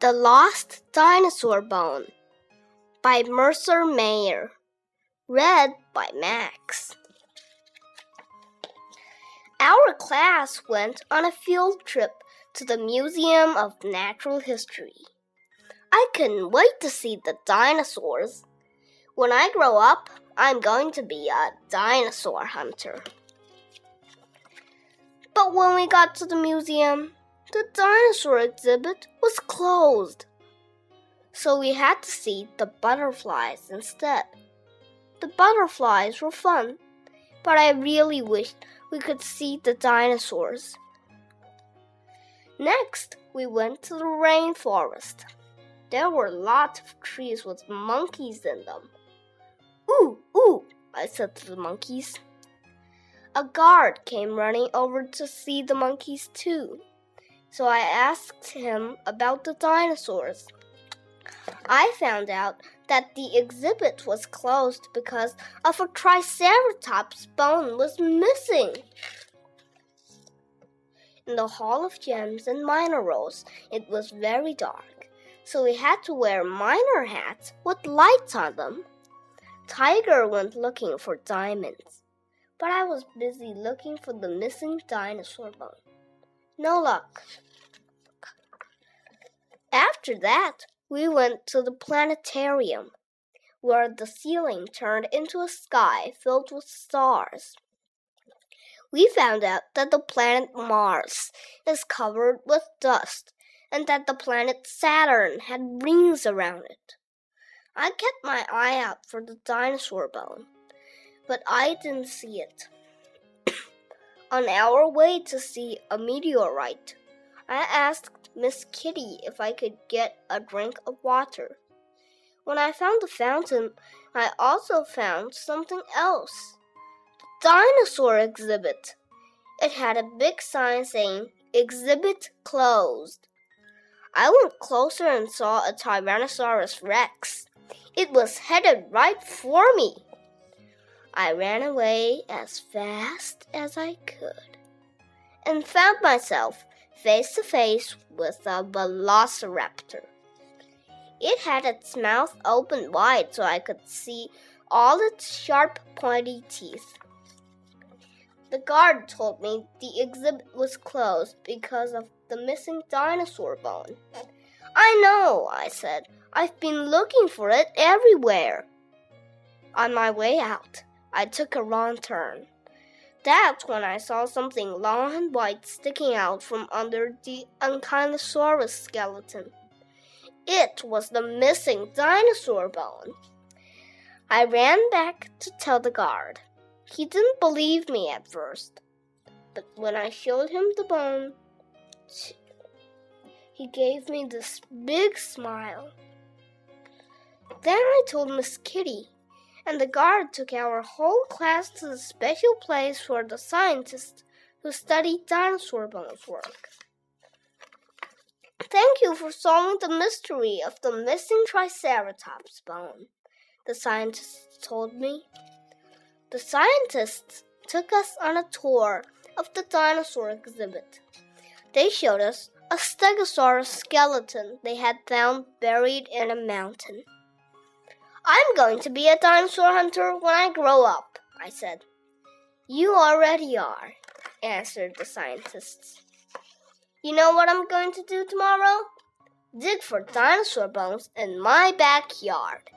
The Lost Dinosaur Bone by Mercer Mayer. Read by Max. Our class went on a field trip to the Museum of Natural History. I couldn't wait to see the dinosaurs. When I grow up, I'm going to be a dinosaur hunter. But when we got to the museum, the dinosaur exhibit was closed. So we had to see the butterflies instead. The butterflies were fun, but I really wished we could see the dinosaurs. Next, we went to the rainforest. There were lots of trees with monkeys in them. Ooh, ooh, I said to the monkeys. A guard came running over to see the monkeys too so I asked him about the dinosaurs. I found out that the exhibit was closed because of a triceratops bone was missing. In the Hall of Gems and Minerals, it was very dark, so we had to wear miner hats with lights on them. Tiger went looking for diamonds, but I was busy looking for the missing dinosaur bone. No luck. After that, we went to the planetarium, where the ceiling turned into a sky filled with stars. We found out that the planet Mars is covered with dust and that the planet Saturn had rings around it. I kept my eye out for the dinosaur bone, but I didn't see it. On our way to see a meteorite, I asked Miss Kitty if I could get a drink of water. When I found the fountain, I also found something else. The dinosaur exhibit. It had a big sign saying Exhibit closed. I went closer and saw a Tyrannosaurus Rex. It was headed right for me. I ran away as fast as I could and found myself face to face with a velociraptor. It had its mouth open wide so I could see all its sharp, pointy teeth. The guard told me the exhibit was closed because of the missing dinosaur bone. I know, I said. I've been looking for it everywhere. On my way out, I took a wrong turn. That's when I saw something long and white sticking out from under the Ankylosaurus skeleton. It was the missing dinosaur bone. I ran back to tell the guard. He didn't believe me at first, but when I showed him the bone, he gave me this big smile. Then I told Miss Kitty and the guard took our whole class to the special place where the scientists who study dinosaur bones work. Thank you for solving the mystery of the missing Triceratops bone, the scientists told me. The scientists took us on a tour of the dinosaur exhibit. They showed us a stegosaurus skeleton they had found buried in a mountain. I'm going to be a dinosaur hunter when I grow up, I said. You already are, answered the scientists. You know what I'm going to do tomorrow? Dig for dinosaur bones in my backyard.